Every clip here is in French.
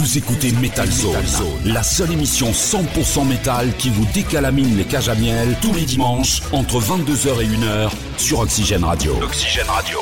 Vous écoutez Metal Zone, la seule émission 100% métal qui vous décalamine les cages à miel tous les dimanches entre 22h et 1h sur Oxygène Radio. Oxygène Radio.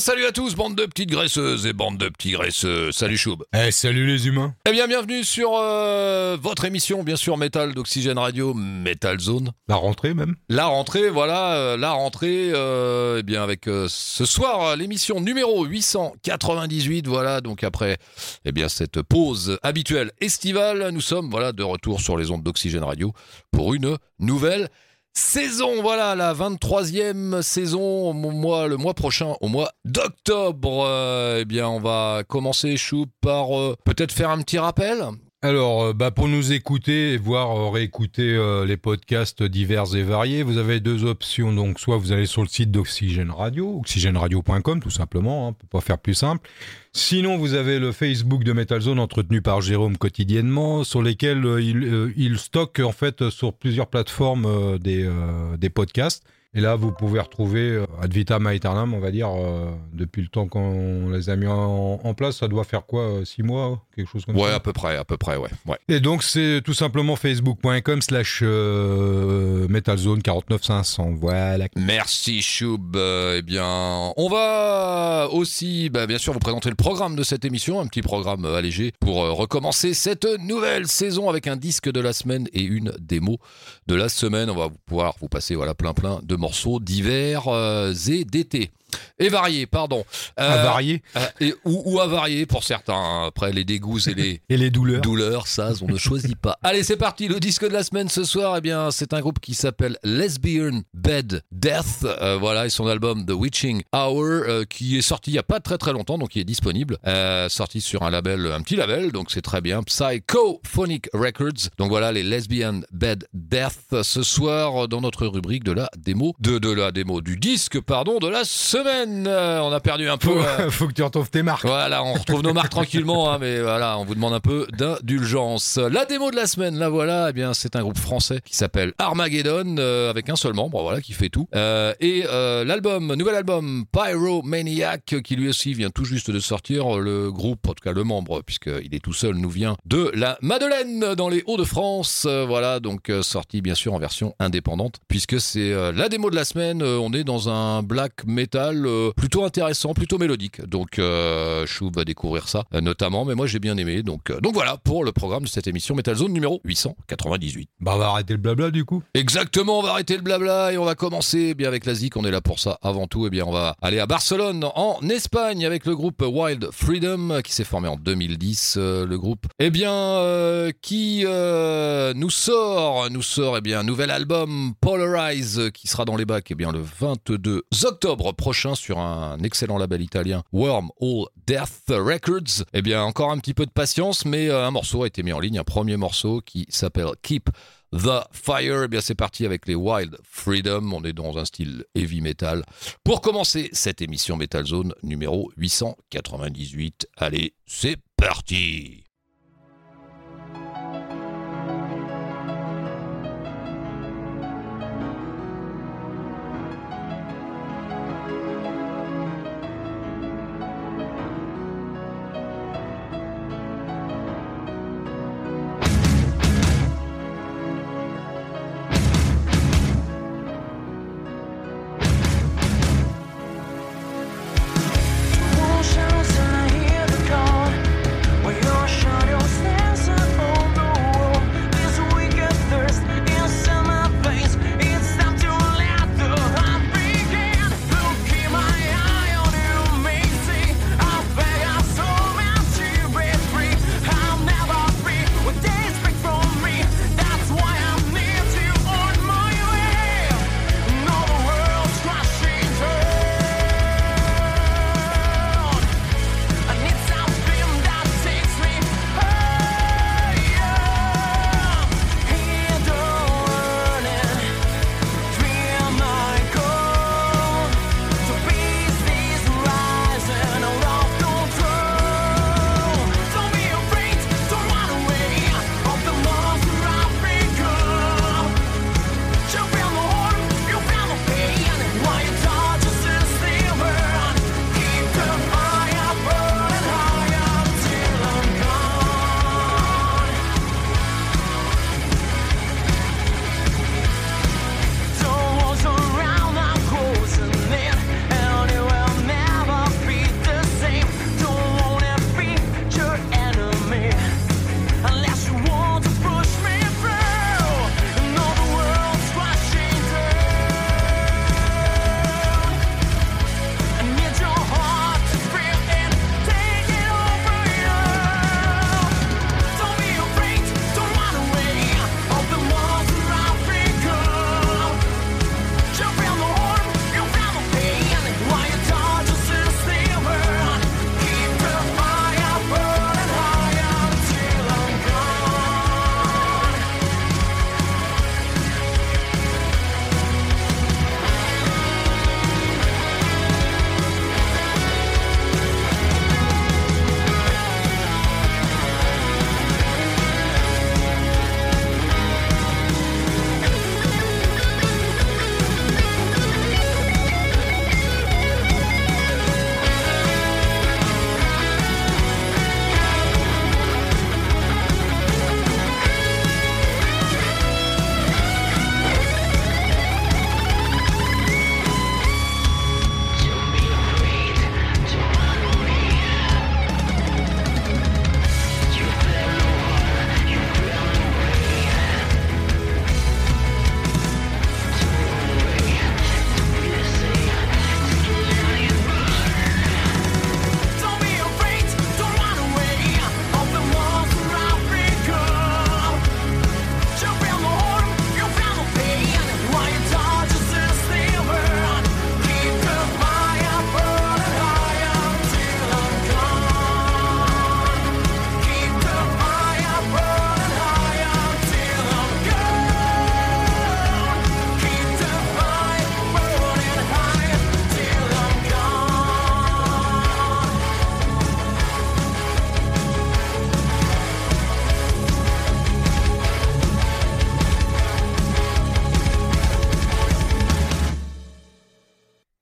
Salut à tous, bande de petites graisseuses et bande de petits graisseux. Salut Choub. Eh, salut les humains. Eh bien, bienvenue sur euh, votre émission, bien sûr, Métal d'Oxygène Radio, Metal Zone. La rentrée même. La rentrée, voilà, euh, la rentrée, euh, eh bien, avec ce soir, l'émission numéro 898, voilà, donc après, eh bien, cette pause habituelle estivale, nous sommes, voilà, de retour sur les ondes d'Oxygène Radio pour une nouvelle saison, voilà, la 23e saison, mois, le mois prochain, au mois d'octobre. Euh, eh bien, on va commencer, Chou, par euh, peut-être faire un petit rappel. Alors, euh, bah, pour nous écouter et voir euh, réécouter euh, les podcasts divers et variés, vous avez deux options. Donc, soit vous allez sur le site d'Oxygène Radio, oxygèneradio.com tout simplement, hein, on peut pas faire plus simple. Sinon, vous avez le Facebook de Metal Zone entretenu par Jérôme quotidiennement, sur lesquels il, il stocke en fait sur plusieurs plateformes des, des podcasts. Et là, vous pouvez retrouver euh, Ad vitam aeternam, on va dire, euh, depuis le temps qu'on les a mis en, en place. Ça doit faire quoi, euh, six mois, quelque chose comme Ouais, ça à peu près, à peu près, ouais. ouais. Et donc, c'est tout simplement facebook.com slash euh, metalzone 49500. Voilà. Merci Choub. Euh, eh bien, on va aussi, bah, bien sûr, vous présenter le programme de cette émission, un petit programme euh, allégé pour euh, recommencer cette nouvelle saison avec un disque de la semaine et une démo de la semaine. On va pouvoir vous passer voilà plein plein de morceaux divers euh, et d'été. Et variés, pardon. À Euh, varier. euh, et, ou, ou à varier pour certains. Après, les dégoûts et les, Et les douleurs. Douleur, ça, on ne choisit pas. Allez, c'est parti. Le disque de la semaine ce soir, eh bien, c'est un groupe qui s'appelle Lesbian Bed Death. Euh, voilà, et son album The Witching Hour, euh, qui est sorti il y a pas très très longtemps, donc il est disponible. Euh, sorti sur un label, un petit label, donc c'est très bien. Psychophonic Records. Donc voilà, les Lesbian Bed Death ce soir dans notre rubrique de la démo, de, de la démo du disque, pardon, de la semaine. Euh, on a perdu un peu. Faut, euh, faut que tu retrouves tes marques. voilà, on retrouve nos marques tranquillement, hein, mais voilà, on vous demande un peu d'indulgence. La démo de la semaine, la voilà, eh bien, c'est un groupe français qui s'appelle Armageddon, euh, avec un seul membre, voilà, qui fait tout. Et l'album, nouvel album Pyromaniac, qui lui aussi vient tout juste de sortir. Le groupe, en tout cas le membre, puisqu'il est tout seul, nous vient de la Madeleine, dans les Hauts-de-France. Voilà, donc sorti bien sûr en version indépendante, puisque c'est la démo de la semaine. On est dans un black metal euh, plutôt intéressant, plutôt mélodique. Donc, euh, Chou va découvrir ça euh, notamment, mais moi j'ai bien aimé. Donc, donc voilà pour le programme de cette émission Metal Zone numéro 898. Bah, on va arrêter le blabla du coup. Exactement, on va arrêter le blabla et on va commencer eh bien avec la zik, on est là pour ça avant tout. Eh bien, on va aller à Barcelone en Espagne avec le groupe Wild Freedom qui s'est formé en 2010. euh, le groupe, eh bien, euh, qui euh, nous sort, nous sort eh bien un nouvel album Polarize qui sera dans les bacs eh bien le 22 octobre prochain sur un excellent label italien Worm All Death Records. Eh bien, encore un petit peu de patience, mais euh, un morceau a été mis en ligne, un premier morceau qui s'appelle Keep The Fire, eh bien c'est parti avec les Wild Freedom, on est dans un style heavy metal. Pour commencer cette émission Metal Zone numéro 898, allez, c'est parti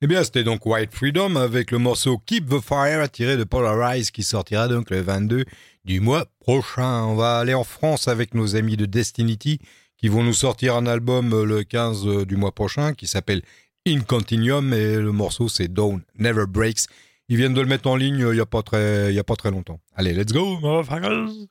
bien, c'était donc White Freedom avec le morceau Keep the Fire tiré de Polarize qui sortira donc le 22 du mois prochain. On va aller en France avec nos amis de Destinity qui vont nous sortir un album le 15 du mois prochain qui s'appelle In Continuum et le morceau c'est Dawn Never Breaks. Ils viennent de le mettre en ligne il n'y a, pas très, y a pas très longtemps. Allez, let's go, motherfuckers!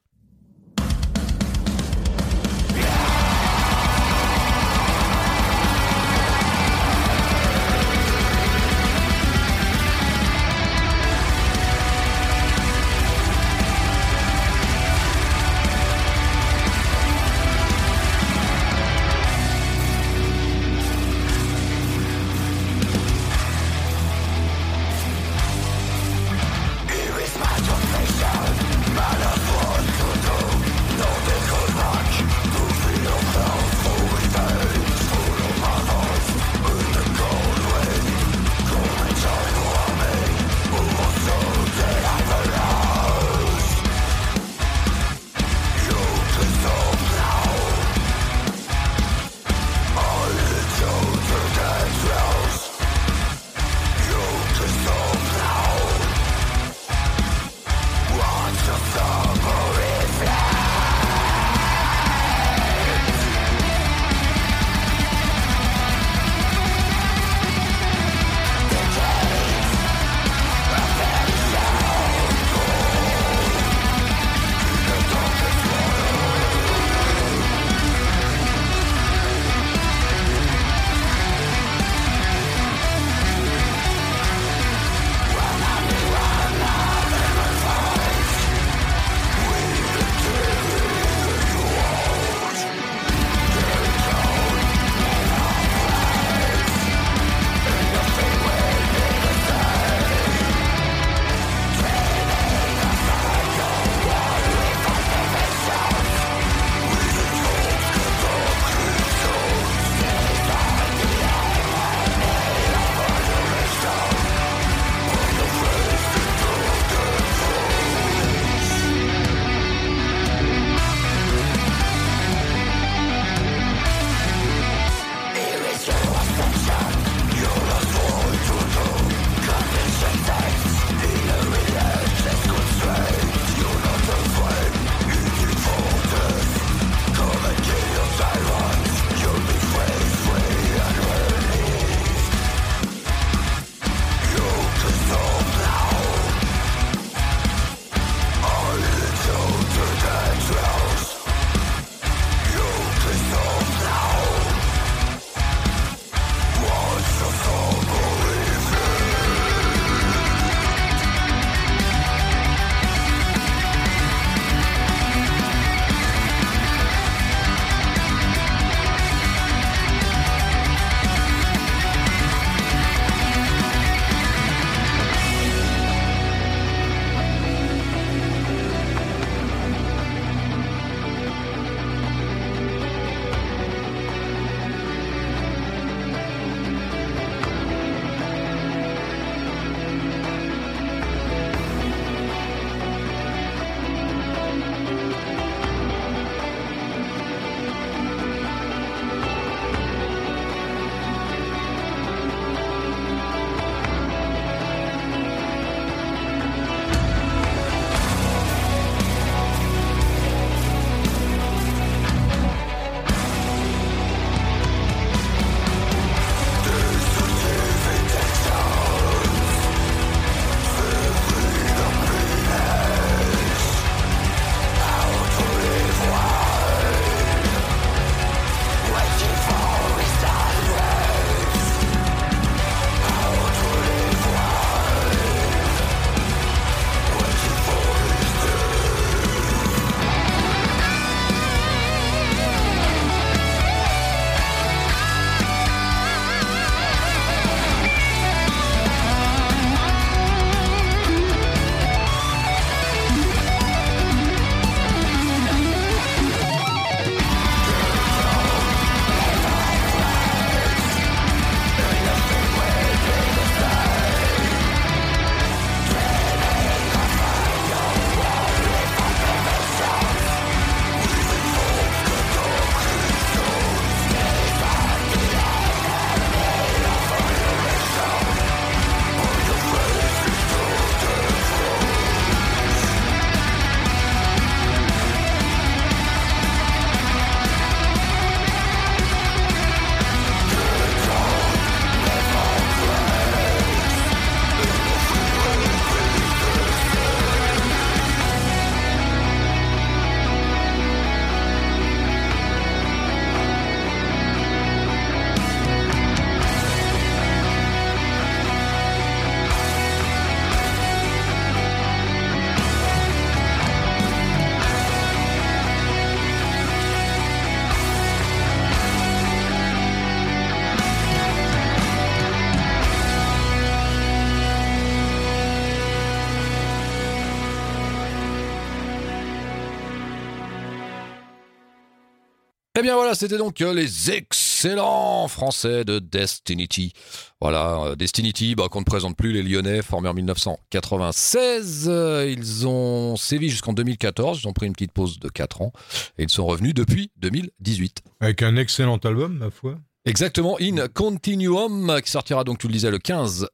Bien voilà, c'était donc euh, les excellents français de Destinity. Voilà, euh, Destinity, bah, qu'on ne présente plus, les Lyonnais, formés en 1996. Euh, ils ont sévi jusqu'en 2014, ils ont pris une petite pause de 4 ans, et ils sont revenus depuis 2018. Avec un excellent album, ma foi. Exactement, In Continuum, qui sortira donc, tu le disais, le 15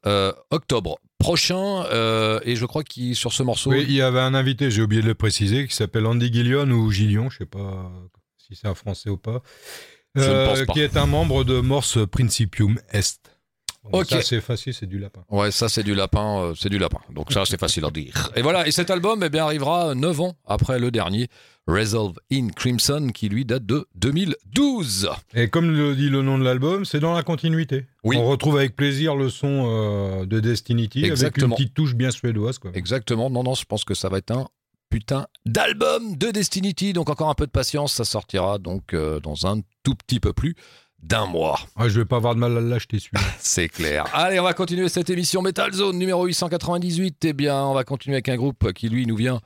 octobre prochain. et je crois qu'il sur ce morceau. Oui, il y avait un invité, j'ai oublié de le préciser, qui s'appelle Andy Gillion ou Gillion, je sais pas si c'est un français ou pas, euh, qui est un membre de Morse Principium Est. ok. Ça c'est facile, c'est du lapin. Ouais, ça c'est du lapin, euh, c'est du lapin. Donc ça c'est facile à dire. Et voilà, et cet album eh bien, arrivera 9 ans après le dernier, Resolve in Crimson, qui lui date de 2012. Et comme le dit le nom de l'album, c'est dans la continuité. Oui. On retrouve avec plaisir le son euh, de Destinity avec une petite touche bien suédoise. Quoi. Exactement. Non, non, je pense que ça va être un putain d'album de Destinity. Donc encore un peu de patience, ça sortira donc euh, dans un tout petit peu plus d'un mois. Ah, je vais pas avoir de mal à l'acheter celui-là. C'est clair. Allez, on va continuer cette émission Metal Zone numéro 898. Eh bien, on va continuer avec un groupe qui lui nous vient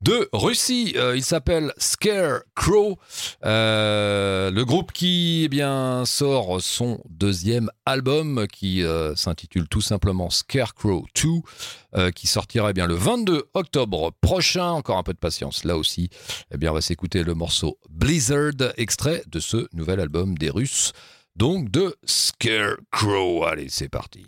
de Russie. Euh, il s'appelle Scarecrow. Euh, le groupe qui eh bien, sort son deuxième album qui euh, s'intitule tout simplement Scarecrow 2, qui sortira eh bien, le 22 octobre prochain. Encore un peu de patience là aussi. Eh bien, on va s'écouter le morceau Blizzard, extrait de ce nouvel album des Russes, donc de Scarecrow. Allez, c'est parti.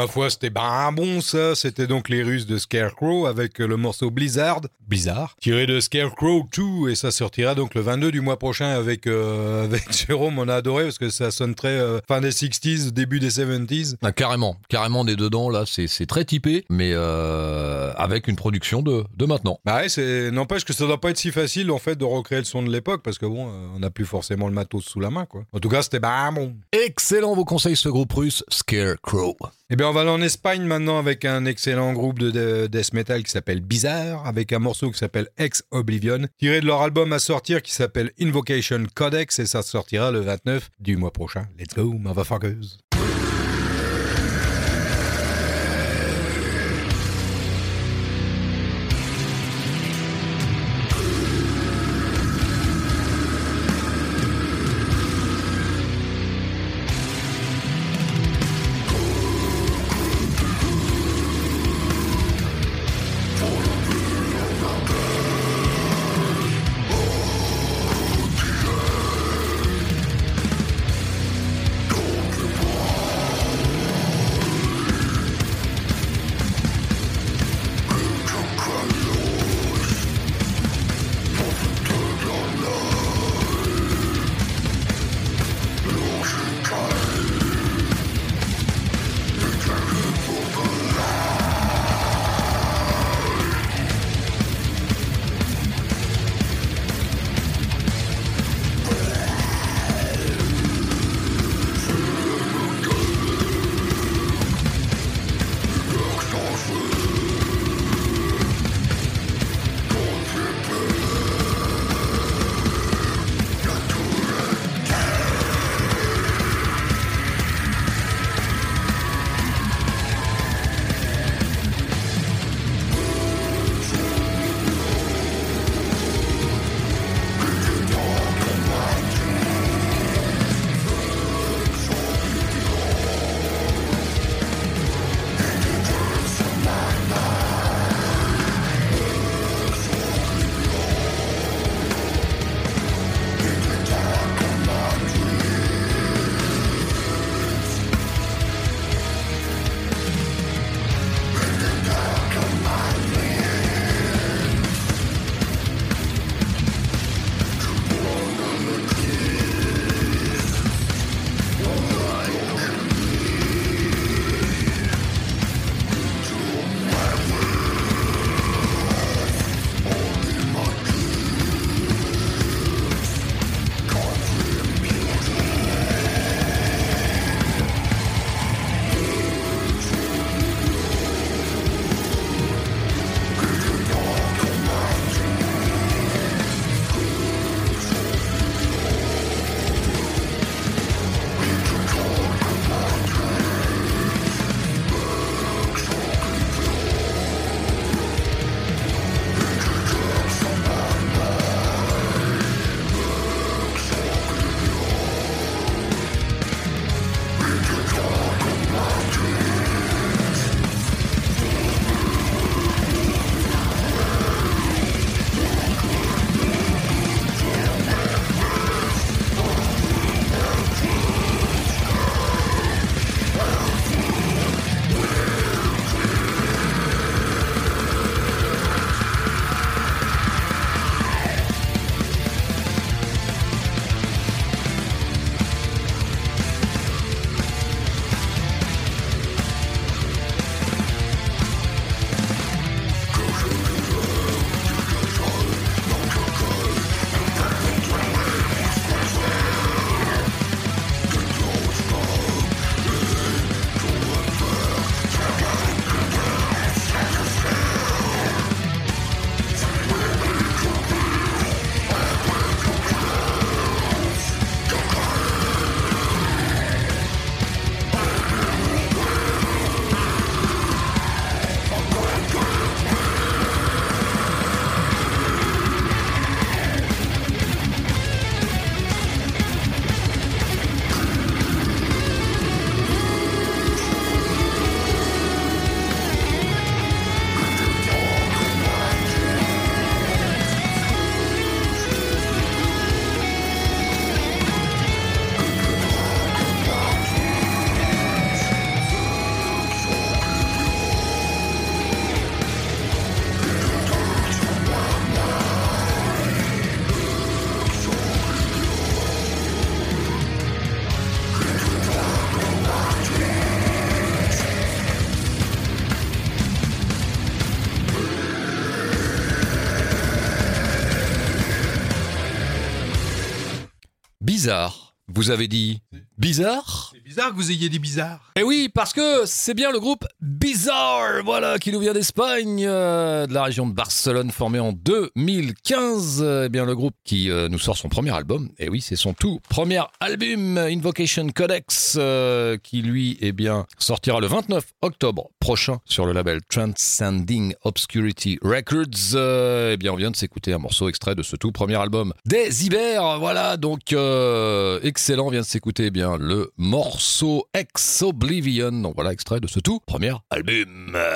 Ma foi, c'était ben bon ça. C'était donc les Russes de Scarecrow avec le morceau Blizzard, Blizzard, tiré de Scarecrow 2 et ça sortira donc le 22 du mois prochain avec euh, avec Jérôme. On a adoré parce que ça sonne très euh, fin des 60s, début des 70s. Ah, carrément, carrément des dedans là, c'est très typé, mais euh, avec une production de de maintenant. Bah ouais, c'est n'empêche que ça doit pas être si facile en fait de recréer le son de l'époque parce que bon, euh, on n'a plus forcément le matos sous la main quoi. En tout cas, c'était ben bon. Excellent vos conseils ce groupe russe Scarecrow. Eh bien, on va aller en Espagne maintenant avec un excellent groupe de, de death metal qui s'appelle Bizarre, avec un morceau qui s'appelle Ex Oblivion, tiré de leur album à sortir qui s'appelle Invocation Codex, et ça sortira le 29 du mois prochain. Let's go, motherfuckers! Don't bizarre. Vous avez dit bizarre? C'est bizarre que vous ayez dit bizarre. Eh oui, parce que c'est bien le groupe Bizarre, voilà, qui nous vient d'Espagne, euh, de la région de Barcelone, formé en 2015. Eh bien, le groupe qui euh, nous sort son premier album. Eh oui, c'est son tout premier album, Invocation Codex, euh, qui lui, eh bien, sortira le 29 octobre prochain sur le label Transcending Obscurity Records. eh bien, on vient de s'écouter un morceau extrait de ce tout premier album des Ibères. Voilà, donc excellent. On vient de s'écouter eh bien le morceau Ex Oblivion. Donc voilà, extrait de ce tout premier album.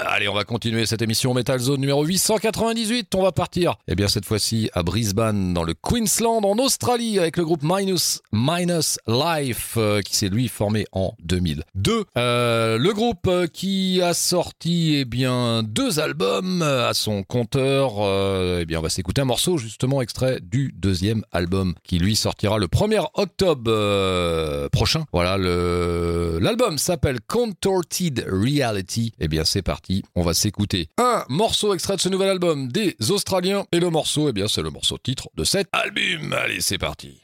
Allez, on va continuer cette émission Metal Zone numéro 898. On va partir, eh bien cette fois-ci à Brisbane, dans le Queensland, en Australie, avec le groupe Minus Minus Life, euh, qui s'est lui formé en 2002. Euh, le groupe euh, qui a sorti eh bien deux albums à son compteur. eh bien, on va s'écouter un morceau justement extrait du deuxième album qui lui sortira le 1er octobre euh, prochain. Voilà, l'album s'appelle Contorted Reality. Eh bien, c'est parti. On va s'écouter un morceau extrait de ce nouvel album des Australiens. Et le morceau, eh bien, c'est le morceau titre de cet album. Allez, c'est parti.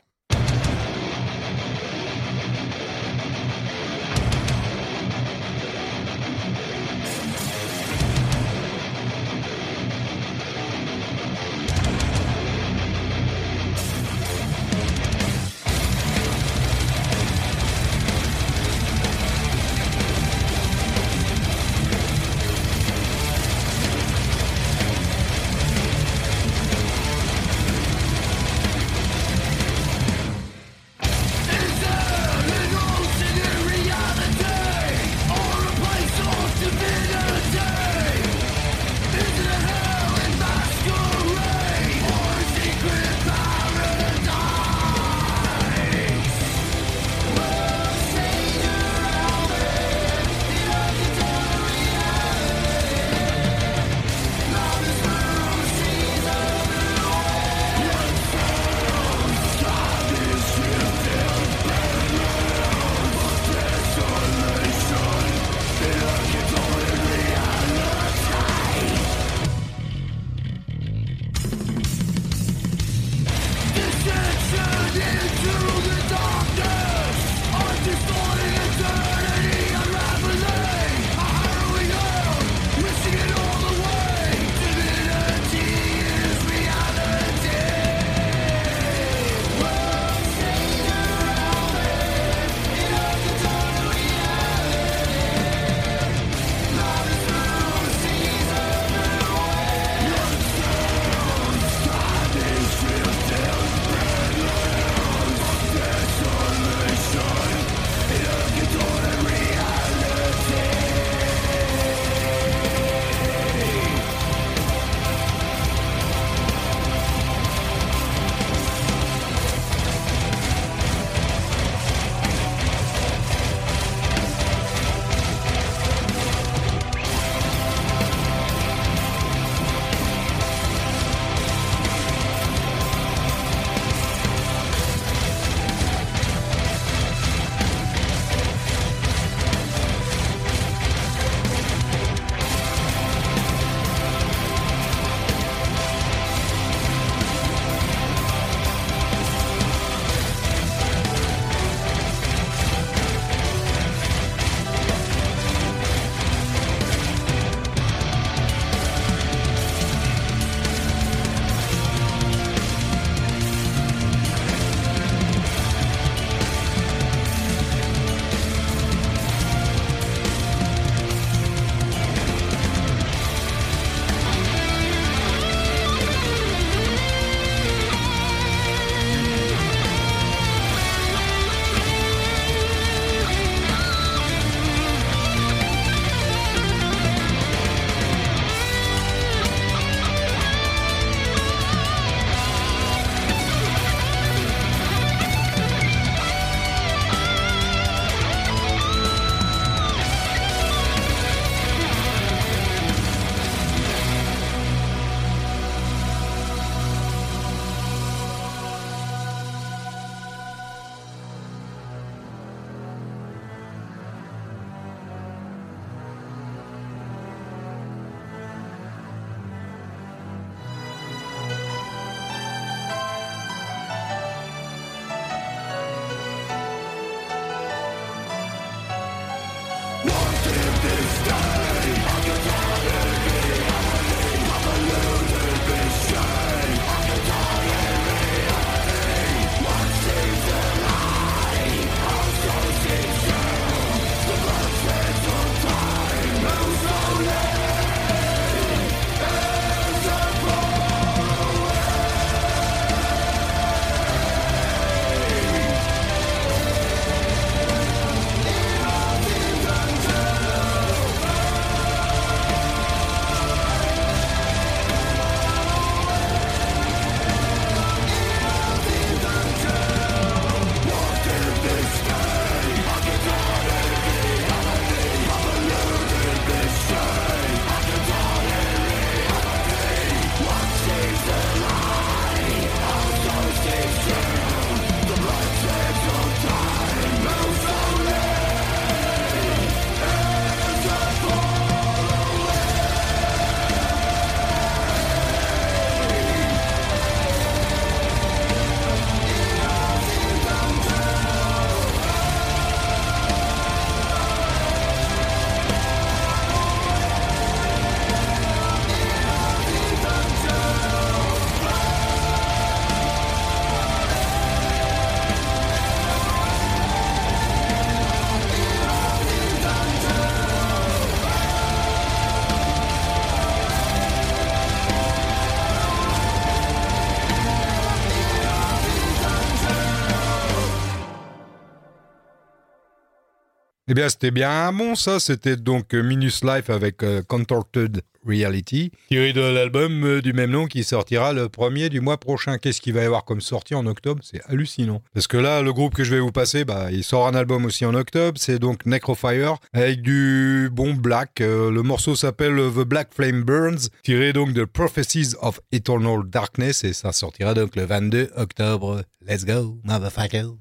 Eh bien, c'était bien bon, ça. C'était donc euh, Minus Life avec euh, Contorted Reality, tiré de l'album euh, du même nom qui sortira le premier du mois prochain. Qu'est-ce qu'il va y avoir comme sortie en octobre? C'est hallucinant. Parce que là, le groupe que je vais vous passer, bah, il sort un album aussi en octobre. C'est donc Necrofire avec du bon black. le morceau s'appelle The Black Flame Burns, tiré donc de Prophecies of Eternal Darkness et ça sortira donc le 22 octobre. Let's go, motherfuckers.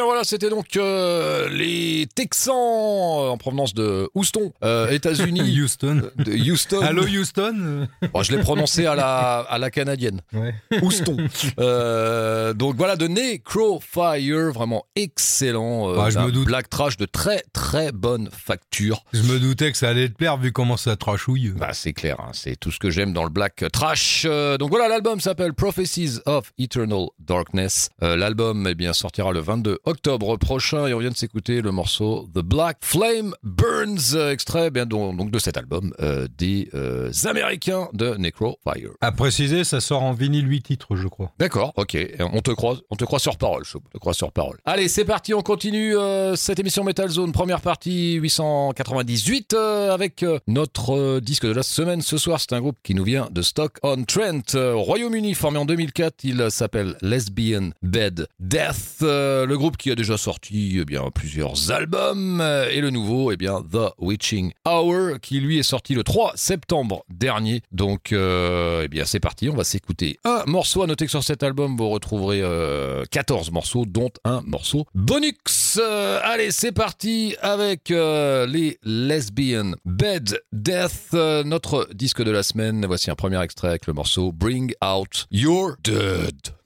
Bien voilà, c'était donc euh, les Texans en provenance de Houston, euh, États-Unis. Houston. De Houston. Allô Houston? Bon, je l'ai prononcé à la, à la canadienne. Ouais. Houston. Euh, donc voilà, de Necrofire, vraiment excellent. Bah, je d'un me doute. Black trash de très très bonne facture. Je me doutais que ça allait te plaire vu comment ça trashouille. Bah c'est clair, hein, c'est tout ce que j'aime dans le black trash. Donc voilà, l'album s'appelle Prophecies of Eternal Darkness. L'album eh bien sortira le 22 octobre prochain et on vient de s'écouter le morceau The Black Flame Burns, extrait bien donc, de cet album des Américains de Necro Fire. À préciser, ça sort en vinyle 8 titres, je crois. D'accord, ok. On te croit, on te croit sur parole, je te crois sur parole. Allez, c'est parti, on continue cette émission Metal Zone, première partie 898 avec notre disque de la semaine ce soir. C'est un groupe qui nous vient de Stock-on-Trent, Royaume-Uni, formé en 2004. Il s'appelle Lesbian Bed Death. Euh, le groupe qui a déjà sorti eh plusieurs albums. Et le nouveau, eh bien, The Witching Hour, qui lui est sorti le 3 septembre dernier. Donc, euh, eh bien, c'est parti. On va s'écouter un morceau. À noter que sur cet album, vous retrouverez 14 euh, morceaux, dont un morceau bonus. allez, c'est parti avec les Lesbian Bed Death, notre disque de la semaine. Voici un premier extrait avec le morceau Bring Out Your Dead.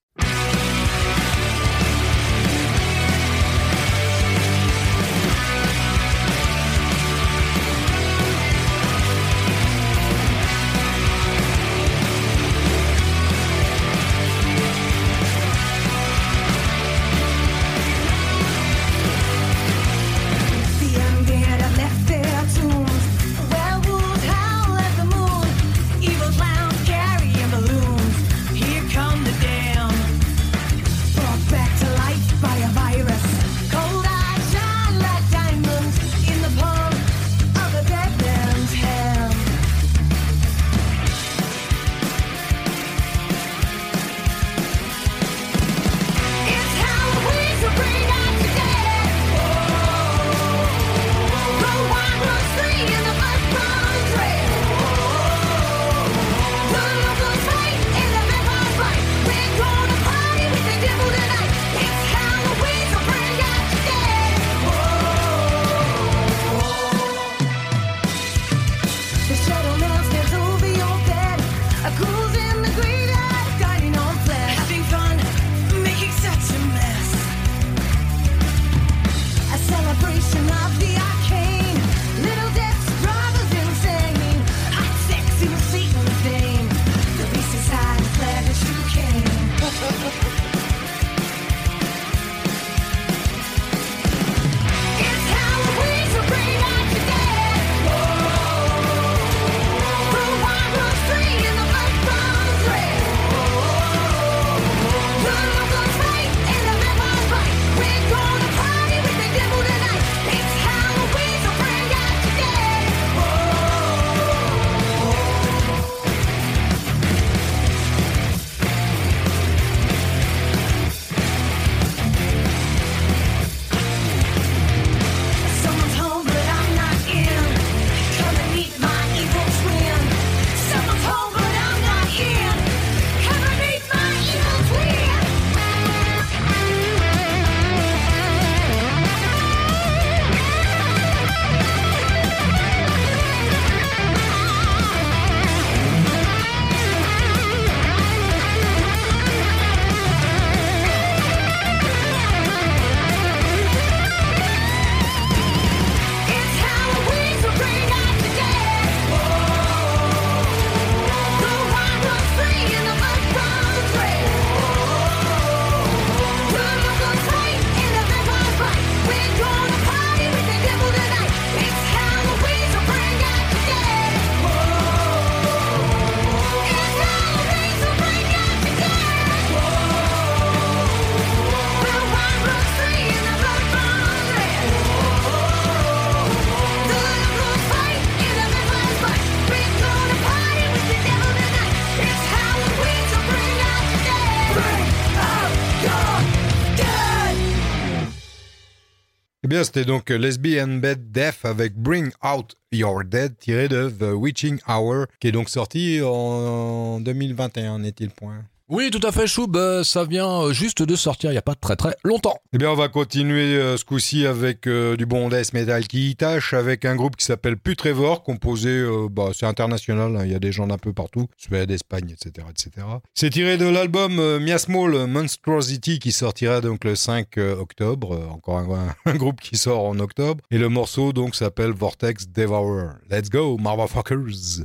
C'était donc Lesbian Bed Death avec Bring Out Your Dead tiré de The Witching Hour qui est donc sorti en 2021, n'est-il point? Oui, tout à fait, Choub. Euh, ça vient euh, juste de sortir il n'y a pas très très longtemps. Eh bien, on va continuer euh, ce coup-ci avec du bon death metal qui tâche, avec un groupe qui s'appelle Putrevor, composé, bah, c'est international, hein, il y a des gens d'un peu partout, Suède, Espagne, etc. etc. C'est tiré de l'album Miasmall Monstrosity qui sortira donc le 5 octobre, encore un, un, groupe qui sort en octobre, et le morceau donc s'appelle Vortex Devourer. Let's go, motherfuckers!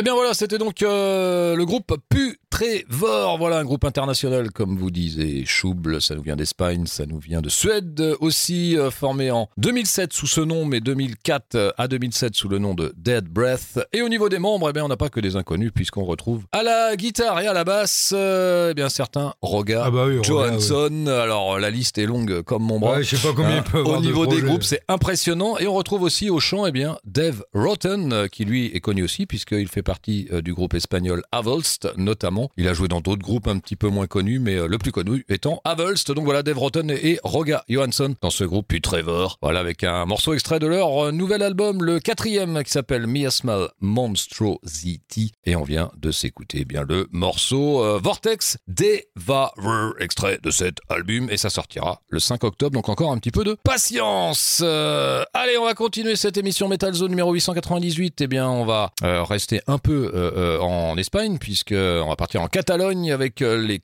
Eh bien voilà, c'était donc euh, le groupe Pu Trevor, voilà un groupe international comme vous disiez. Schubl, ça nous vient d'Espagne, ça nous vient de Suède aussi, euh, formé en 2007 sous ce nom, mais 2004 à 2007 sous le nom de Dead Breath. Et au niveau des membres, eh bien on n'a pas que des inconnus puisqu'on retrouve à la guitare et à la basse, euh, eh bien certains Roga, Ah bah oui, Roga, Johansson. Alors la liste est longue comme mon bras. Ouais, je sais pas combien Hein, il peut avoir Au de niveau des groupes, c'est impressionnant. Et on retrouve aussi au chant, eh bien, Dave Rotten, euh, qui lui est connu aussi, puisqu'il fait partie euh, du groupe espagnol Avelst, notamment. Il a joué dans d'autres groupes un petit peu moins connus, mais euh, le plus connu étant Avelst. Donc voilà, Dave Rotten et Roga Johansson dans ce groupe puis Trevor. Voilà, avec un morceau extrait de leur euh, nouvel album, le quatrième, qui s'appelle Miasmal Monstrosity. Et on vient de s'écouter eh le morceau euh, Vortex Devourer, extrait de cet album. Et ça sortira le 5 octobre, donc encore un petit peu de patience. Allez, on va continuer cette émission Metal Zone numéro 898. Eh bien, on va rester un peu euh, euh, en Espagne, puisque on va partir en Catalogne avec euh, les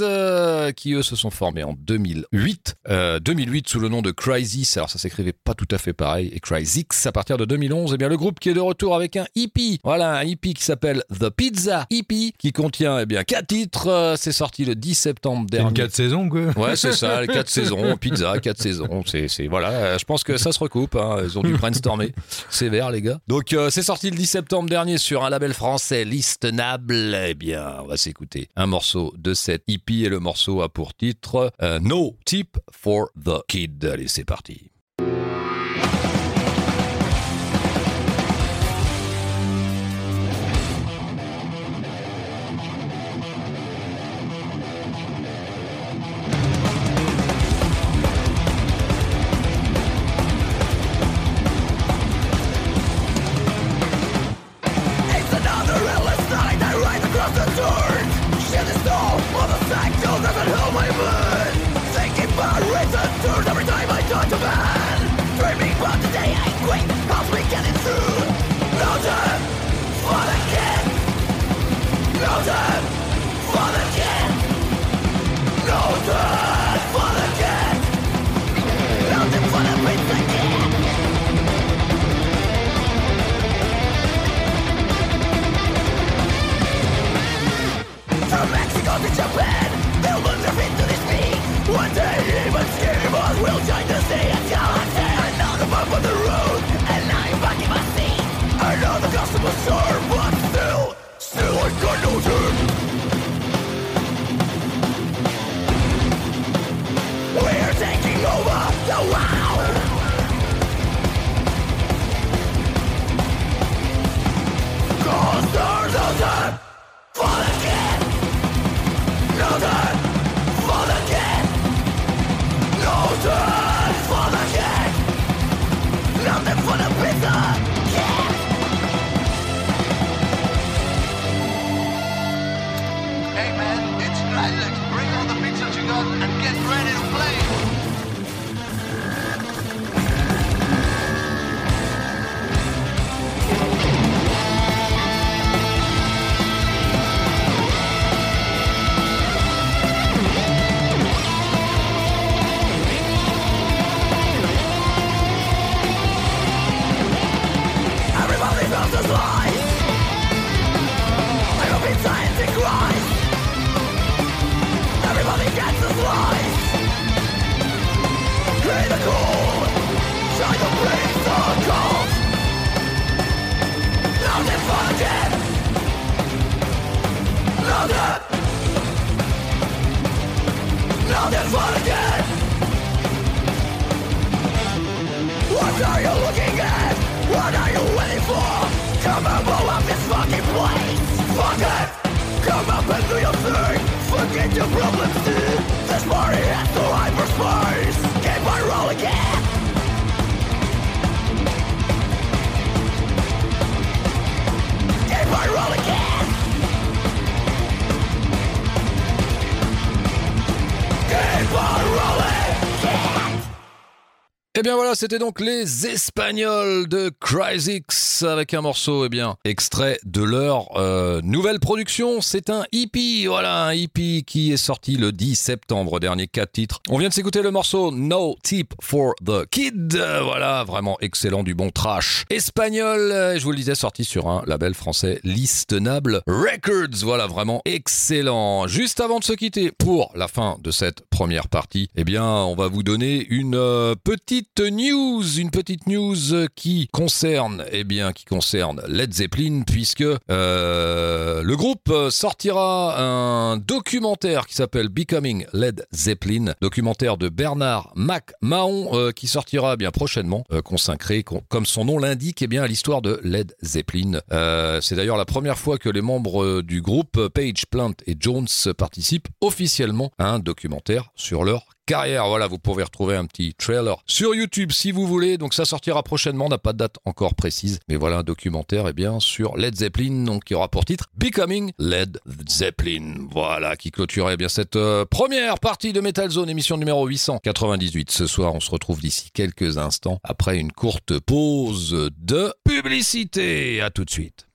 euh, qui eux se sont formés en 2008. Euh, 2008 sous le nom de Crysis, alors ça s'écrivait pas tout à fait pareil, et Cryzix à partir de 2011. Eh bien, le groupe qui est de retour avec un hippie. Voilà, un hippie qui s'appelle The Pizza Hippie, qui contient eh bien quatre titres. Euh, C'est sorti le 10 septembre dernier. 4 saisons, quoi. Ouais, c'est ça, les quatre saisons, pizza, quatre saisons. C'est, voilà. euh, Je pense que ça se recoupe. hein, Ils ont dû brainstormer sévère, les gars. Donc, euh, c'est sorti le 10 septembre dernier sur un label français listenable. Eh bien, on va s'écouter un morceau de cette hippie et le morceau a pour titre euh, No Tip for the Kid. Allez, c'est parti. stars on time, fall again. Know that Now that's what are you looking at? What are you waiting for? Come and blow up this fucking place Fuck it! Come up and do your thing Forget your problems dude This party has no hyperspace Get my roll again Get my roll again Keep on rolling! Et eh bien voilà, c'était donc les Espagnols de Cryzix avec un morceau, eh bien, extrait de leur euh, nouvelle production. C'est un hippie, voilà, un hippie qui est sorti le 10 septembre dernier, quatre titres. On vient de s'écouter le morceau No Tip for the Kid, voilà, vraiment excellent, du bon trash espagnol. Je vous le disais, sorti sur un label français Listenable Records, voilà, vraiment excellent. Juste avant de se quitter, pour la fin de cette première partie, eh bien, on va vous donner une euh, news, une petite news qui concerne, eh bien, qui concerne Led Zeppelin, puisque euh, le groupe sortira un documentaire qui s'appelle Becoming Led Zeppelin, documentaire de Bernard McMahon, euh, qui sortira eh bien prochainement, euh, consacré, comme son nom l'indique, eh bien, à l'histoire de Led Zeppelin. C'est d'ailleurs la première fois que les membres du groupe, Page, Plant et Jones, participent officiellement à un documentaire sur leur carrière. Voilà, vous pouvez retrouver un petit trailer sur YouTube si vous voulez. Donc ça sortira prochainement, n'a pas de date encore précise. Mais voilà un documentaire eh bien, sur Led Zeppelin, donc qui aura pour titre Becoming Led Zeppelin. Voilà, qui clôturait eh bien cette euh, première partie de Metal Zone, émission numéro 898. Ce soir, on se retrouve d'ici quelques instants après une courte pause de publicité. À tout de suite.